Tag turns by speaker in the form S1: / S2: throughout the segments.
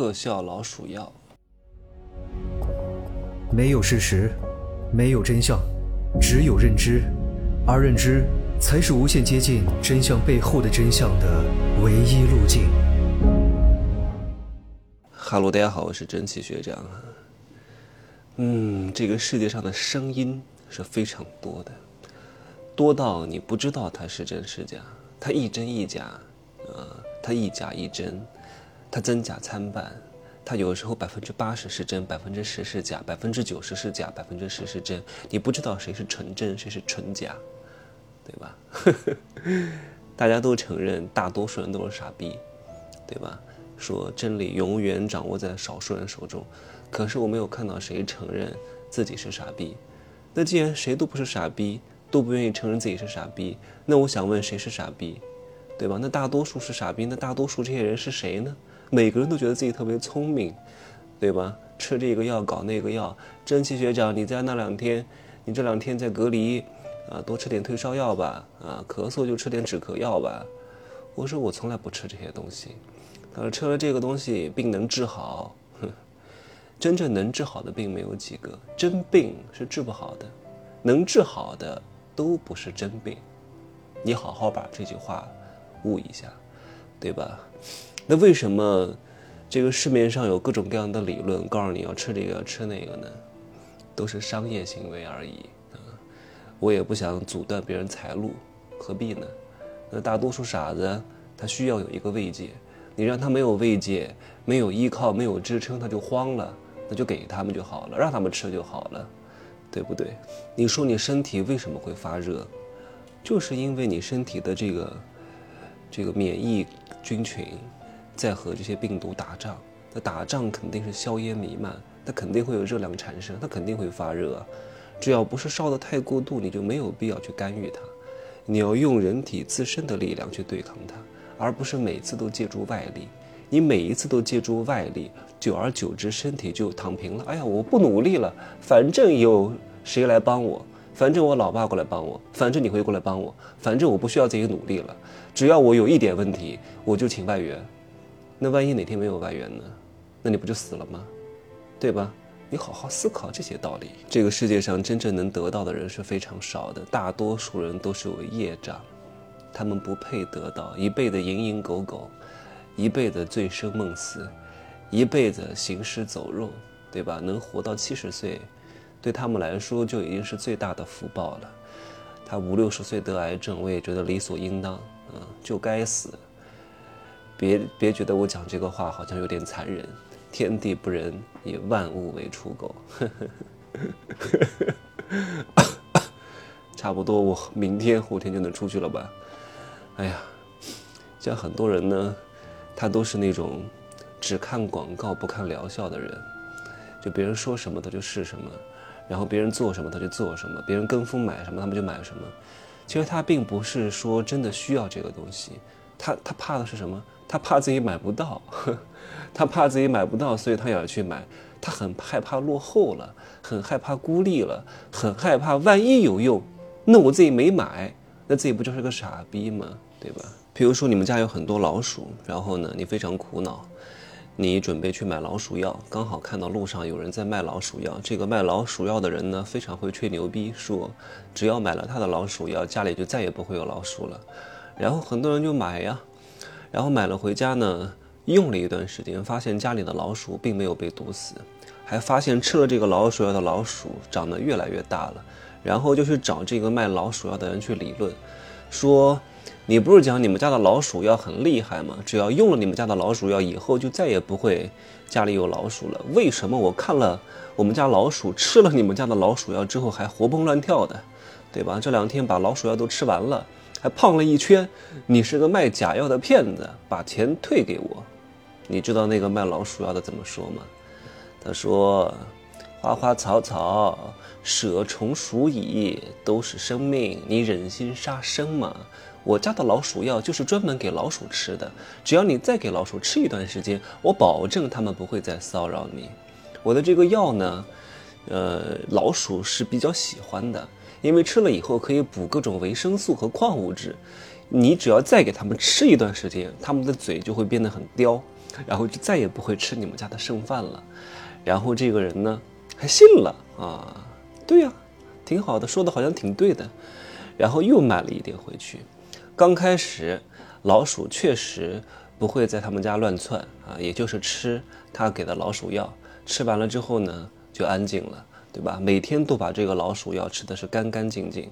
S1: 特效老鼠药。
S2: 没有事实，没有真相，只有认知，而认知才是无限接近真相背后的真相的唯一路径。
S1: 哈喽，大家好，我是蒸汽学长。嗯，这个世界上的声音是非常多的，多到你不知道它是真是假，它一真一假，呃，它一假一真，它真假参半。它有时候百分之八十是真，百分之十是假，百分之九十是假，百分之十是真。你不知道谁是纯真，谁是纯假，对吧？大家都承认，大多数人都是傻逼，对吧？说真理永远掌握在少数人手中，可是我没有看到谁承认自己是傻逼。那既然谁都不是傻逼，都不愿意承认自己是傻逼，那我想问谁是傻逼，对吧？那大多数是傻逼，那大多数这些人是谁呢？每个人都觉得自己特别聪明，对吧？吃这个药，搞那个药。蒸汽学长，你在那两天，你这两天在隔离，啊，多吃点退烧药吧，啊，咳嗽就吃点止咳药吧。我说我从来不吃这些东西，他说吃了这个东西病能治好，哼，真正能治好的病没有几个，真病是治不好的，能治好的都不是真病。你好好把这句话悟一下，对吧？那为什么这个市面上有各种各样的理论，告诉你要吃这个要吃那个呢？都是商业行为而已啊！我也不想阻断别人财路，何必呢？那大多数傻子他需要有一个慰藉，你让他没有慰藉、没有依靠、没有支撑，他就慌了，那就给他们就好了，让他们吃就好了，对不对？你说你身体为什么会发热？就是因为你身体的这个这个免疫菌群。在和这些病毒打仗，那打仗肯定是硝烟弥漫，它肯定会有热量产生，它肯定会发热。只要不是烧得太过度，你就没有必要去干预它。你要用人体自身的力量去对抗它，而不是每次都借助外力。你每一次都借助外力，久而久之，身体就躺平了。哎呀，我不努力了，反正有谁来帮我，反正我老爸过来帮我，反正你会过来帮我，反正我不需要自己努力了。只要我有一点问题，我就请外援。那万一哪天没有外援呢？那你不就死了吗？对吧？你好好思考这些道理。这个世界上真正能得到的人是非常少的，大多数人都是有业障，他们不配得到，一辈子蝇营狗苟，一辈子醉生梦死，一辈子行尸走肉，对吧？能活到七十岁，对他们来说就已经是最大的福报了。他五六十岁得癌症，我也觉得理所应当，嗯，就该死。别别觉得我讲这个话好像有点残忍，天地不仁，以万物为刍狗。差不多，我明天后天就能出去了吧？哎呀，像很多人呢，他都是那种只看广告不看疗效的人，就别人说什么他就是什么，然后别人做什么他就做什么，别人跟风买什么他们就买什么。其实他并不是说真的需要这个东西，他他怕的是什么？他怕自己买不到，他怕自己买不到，所以他也要去买。他很害怕落后了，很害怕孤立了，很害怕万一有用，那我自己没买，那自己不就是个傻逼吗？对吧？比如说你们家有很多老鼠，然后呢，你非常苦恼，你准备去买老鼠药，刚好看到路上有人在卖老鼠药。这个卖老鼠药的人呢，非常会吹牛逼，说只要买了他的老鼠药，家里就再也不会有老鼠了。然后很多人就买呀。然后买了回家呢，用了一段时间，发现家里的老鼠并没有被毒死，还发现吃了这个老鼠药的老鼠长得越来越大了。然后就去找这个卖老鼠药的人去理论，说：“你不是讲你们家的老鼠药很厉害吗？只要用了你们家的老鼠药，以后就再也不会家里有老鼠了。为什么我看了我们家老鼠吃了你们家的老鼠药之后还活蹦乱跳的，对吧？这两天把老鼠药都吃完了。”还胖了一圈，你是个卖假药的骗子，把钱退给我。你知道那个卖老鼠药的怎么说吗？他说：“花花草草，蛇虫鼠蚁都是生命，你忍心杀生吗？我家的老鼠药就是专门给老鼠吃的，只要你再给老鼠吃一段时间，我保证它们不会再骚扰你。我的这个药呢，呃，老鼠是比较喜欢的。”因为吃了以后可以补各种维生素和矿物质，你只要再给他们吃一段时间，他们的嘴就会变得很刁，然后就再也不会吃你们家的剩饭了。然后这个人呢，还信了啊，对呀，挺好的，说的好像挺对的。然后又买了一点回去。刚开始，老鼠确实不会在他们家乱窜啊，也就是吃他给的老鼠药，吃完了之后呢，就安静了，对吧？每天都把这个老鼠药吃的是干干净净。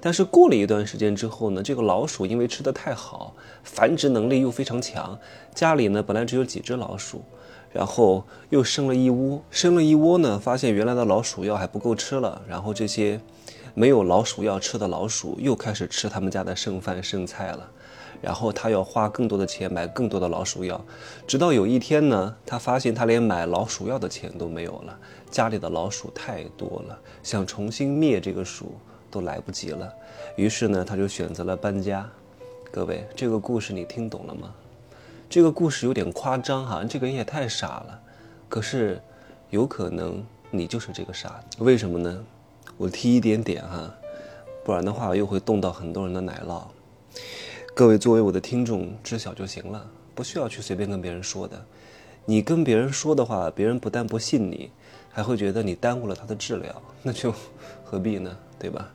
S1: 但是过了一段时间之后呢，这个老鼠因为吃的太好，繁殖能力又非常强，家里呢本来只有几只老鼠，然后又生了一窝，生了一窝呢，发现原来的老鼠药还不够吃了，然后这些没有老鼠药吃的老鼠又开始吃他们家的剩饭剩菜了，然后他要花更多的钱买更多的老鼠药，直到有一天呢，他发现他连买老鼠药的钱都没有了，家里的老鼠太多了，想重新灭这个鼠。都来不及了，于是呢，他就选择了搬家。各位，这个故事你听懂了吗？这个故事有点夸张哈，这个人也太傻了。可是，有可能你就是这个傻子。为什么呢？我提一点点哈，不然的话又会动到很多人的奶酪。各位作为我的听众知晓就行了，不需要去随便跟别人说的。你跟别人说的话，别人不但不信你，还会觉得你耽误了他的治疗，那就何必呢？对吧？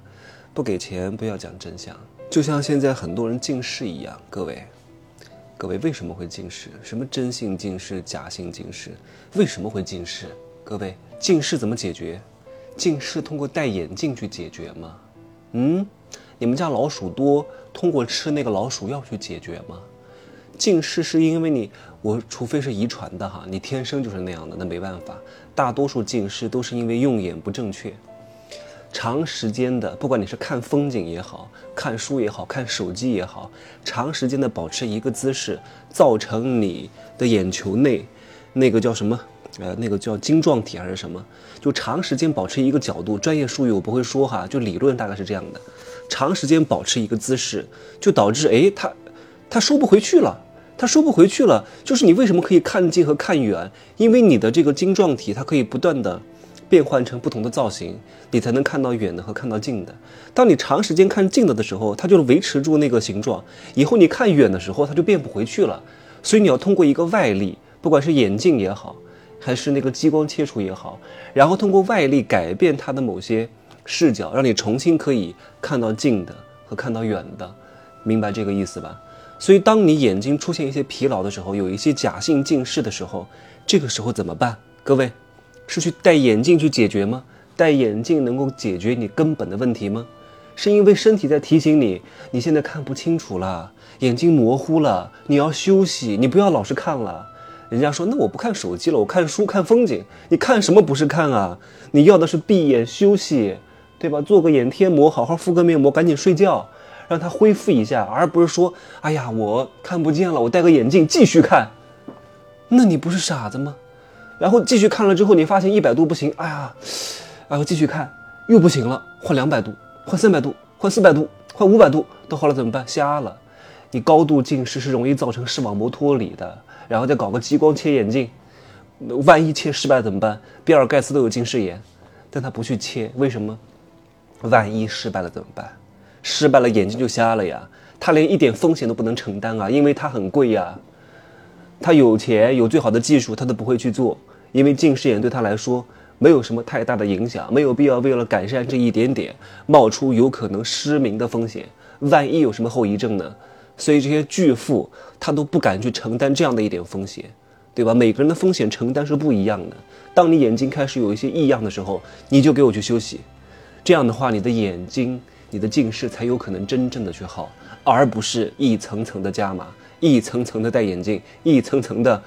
S1: 不给钱，不要讲真相，就像现在很多人近视一样。各位，各位为什么会近视？什么真性近视、假性近视？为什么会近视？各位，近视怎么解决？近视通过戴眼镜去解决吗？嗯，你们家老鼠多，通过吃那个老鼠药去解决吗？近视是因为你，我除非是遗传的哈，你天生就是那样的，那没办法。大多数近视都是因为用眼不正确。长时间的，不管你是看风景也好看书也好看手机也好，长时间的保持一个姿势，造成你的眼球内那个叫什么？呃，那个叫晶状体还是什么？就长时间保持一个角度，专业术语我不会说哈，就理论大概是这样的。长时间保持一个姿势，就导致哎，它它收不回去了，它收不回去了。就是你为什么可以看近和看远？因为你的这个晶状体它可以不断的。变换成不同的造型，你才能看到远的和看到近的。当你长时间看近的的时候，它就维持住那个形状。以后你看远的时候，它就变不回去了。所以你要通过一个外力，不管是眼镜也好，还是那个激光切除也好，然后通过外力改变它的某些视角，让你重新可以看到近的和看到远的。明白这个意思吧？所以当你眼睛出现一些疲劳的时候，有一些假性近视的时候，这个时候怎么办？各位？是去戴眼镜去解决吗？戴眼镜能够解决你根本的问题吗？是因为身体在提醒你，你现在看不清楚了，眼睛模糊了，你要休息，你不要老是看了。人家说，那我不看手机了，我看书看风景。你看什么不是看啊？你要的是闭眼休息，对吧？做个眼贴膜，好好敷个面膜，赶紧睡觉，让它恢复一下，而不是说，哎呀，我看不见了，我戴个眼镜继续看。那你不是傻子吗？然后继续看了之后，你发现一百度不行，哎呀，然后继续看又不行了，换两百度，换三百度，换四百度，换五百度，到后来怎么办？瞎了。你高度近视是容易造成视网膜脱离的，然后再搞个激光切眼镜，万一切失败怎么办？比尔盖茨都有近视眼，但他不去切，为什么？万一失败了怎么办？失败了眼睛就瞎了呀，他连一点风险都不能承担啊，因为他很贵呀。他有钱有最好的技术，他都不会去做。因为近视眼对他来说没有什么太大的影响，没有必要为了改善这一点点冒出有可能失明的风险。万一有什么后遗症呢？所以这些巨富他都不敢去承担这样的一点风险，对吧？每个人的风险承担是不一样的。当你眼睛开始有一些异样的时候，你就给我去休息。这样的话，你的眼睛、你的近视才有可能真正的去好，而不是一层层的加码，一层层的戴眼镜，一层层的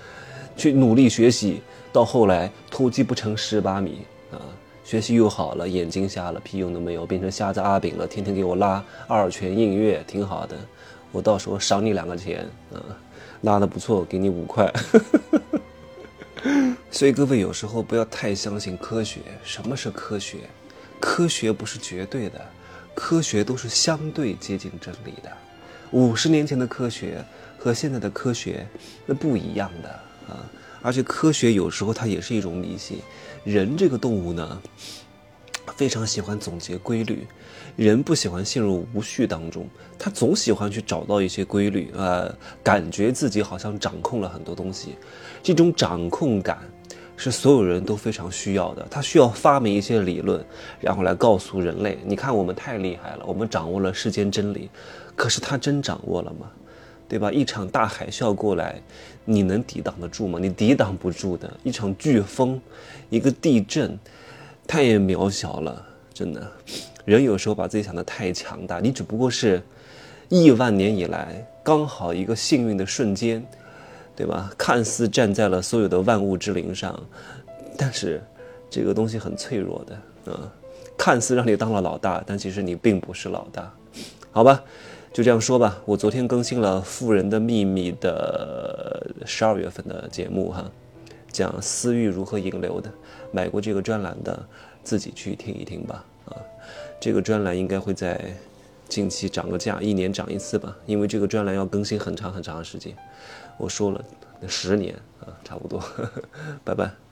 S1: 去努力学习。到后来突击不成十八米啊，学习又好了，眼睛瞎了，屁用都没有，变成瞎子阿炳了，天天给我拉二泉映月，挺好的，我到时候赏你两个钱啊，拉的不错，给你五块。所以各位有时候不要太相信科学。什么是科学？科学不是绝对的，科学都是相对接近真理的。五十年前的科学和现在的科学那不一样的啊。而且科学有时候它也是一种迷信，人这个动物呢，非常喜欢总结规律，人不喜欢陷入无序当中，他总喜欢去找到一些规律，呃，感觉自己好像掌控了很多东西，这种掌控感是所有人都非常需要的。他需要发明一些理论，然后来告诉人类：你看，我们太厉害了，我们掌握了世间真理。可是他真掌握了吗？对吧？一场大海啸过来，你能抵挡得住吗？你抵挡不住的。一场飓风，一个地震。太渺小了，真的。人有时候把自己想得太强大，你只不过是亿万年以来刚好一个幸运的瞬间，对吧？看似站在了所有的万物之灵上，但是这个东西很脆弱的啊。看似让你当了老大，但其实你并不是老大，好吧？就这样说吧。我昨天更新了《富人的秘密》的十二月份的节目哈。讲私欲如何引流的，买过这个专栏的，自己去听一听吧。啊，这个专栏应该会在近期涨个价，一年涨一次吧，因为这个专栏要更新很长很长的时间。我说了，十年啊，差不多。呵 呵拜拜。